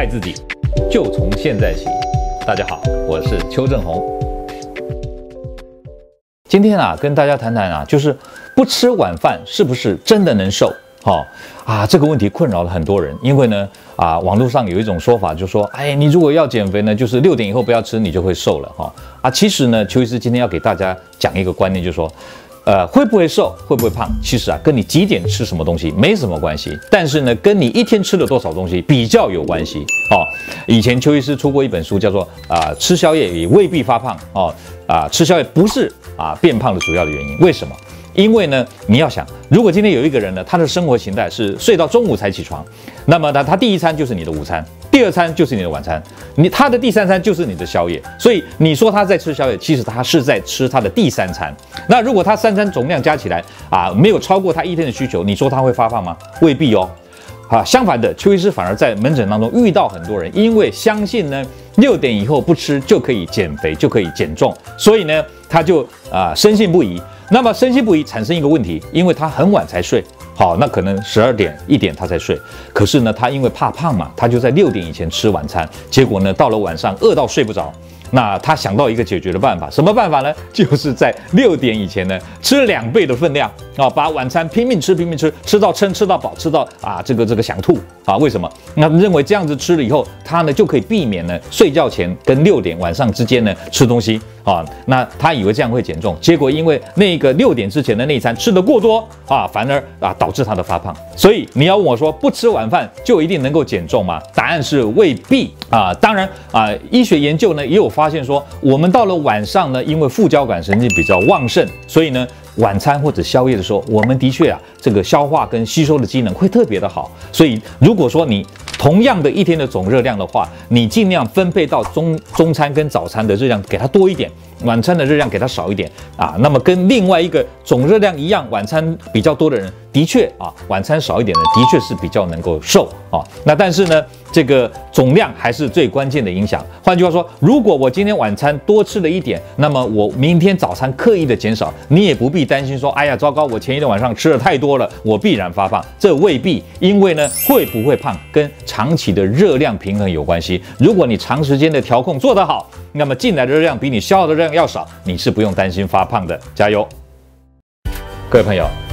爱自己，就从现在起。大家好，我是邱正红。今天啊，跟大家谈谈啊，就是不吃晚饭是不是真的能瘦？好、哦、啊，这个问题困扰了很多人，因为呢，啊，网络上有一种说法，就说，哎，你如果要减肥呢，就是六点以后不要吃，你就会瘦了。哈、啊，其实呢，邱医师今天要给大家讲一个观念，就是说。呃，会不会瘦，会不会胖？其实啊，跟你几点吃什么东西没什么关系，但是呢，跟你一天吃了多少东西比较有关系哦。以前邱医师出过一本书，叫做啊、吃宵夜也未必发胖哦。啊、吃宵夜不是啊变胖的主要的原因，为什么？因为呢，你要想，如果今天有一个人呢，他的生活形态是睡到中午才起床，那么呢，他第一餐就是你的午餐，第二餐就是你的晚餐，你他的第三餐就是你的宵夜。所以你说他在吃宵夜，其实他是在吃他的第三餐。那如果他三餐总量加起来啊，没有超过他一天的需求，你说他会发胖吗？未必哦。啊，相反的，邱医师反而在门诊当中遇到很多人，因为相信呢，六点以后不吃就可以减肥，就可以减重，所以呢，他就啊深信不疑。那么深信不疑产生一个问题，因为他很晚才睡，好，那可能十二点一点他才睡，可是呢，他因为怕胖嘛，他就在六点以前吃晚餐，结果呢，到了晚上饿到睡不着。那他想到一个解决的办法，什么办法呢？就是在六点以前呢，吃两倍的分量啊，把晚餐拼命吃，拼命吃，吃到撑，吃到饱，吃到啊，这个这个想吐啊？为什么？那认为这样子吃了以后，他呢就可以避免呢睡觉前跟六点晚上之间呢吃东西啊。那他以为这样会减重，结果因为那个六点之前的那一餐吃得过多啊，反而啊导致他的发胖。所以你要问我说，不吃晚饭就一定能够减重吗？答案是未必啊。当然啊，医学研究呢也有发。发现说，我们到了晚上呢，因为副交感神经比较旺盛，所以呢，晚餐或者宵夜的时候，我们的确啊，这个消化跟吸收的机能会特别的好。所以，如果说你同样的一天的总热量的话，你尽量分配到中中餐跟早餐的热量给它多一点，晚餐的热量给它少一点啊。那么跟另外一个总热量一样，晚餐比较多的人，的确啊，晚餐少一点的，的确是比较能够瘦啊。那但是呢，这个总量还是最关键的影响。换句话说，如果我今天晚餐多吃了一点，那么我明天早餐刻意的减少，你也不必担心说，哎呀，糟糕，我前一天晚上吃的太多了，我必然发胖。这未必，因为呢，会不会胖跟长期的热量平衡有关系。如果你长时间的调控做得好，那么进来的热量比你消耗的热量要少，你是不用担心发胖的。加油，各位朋友。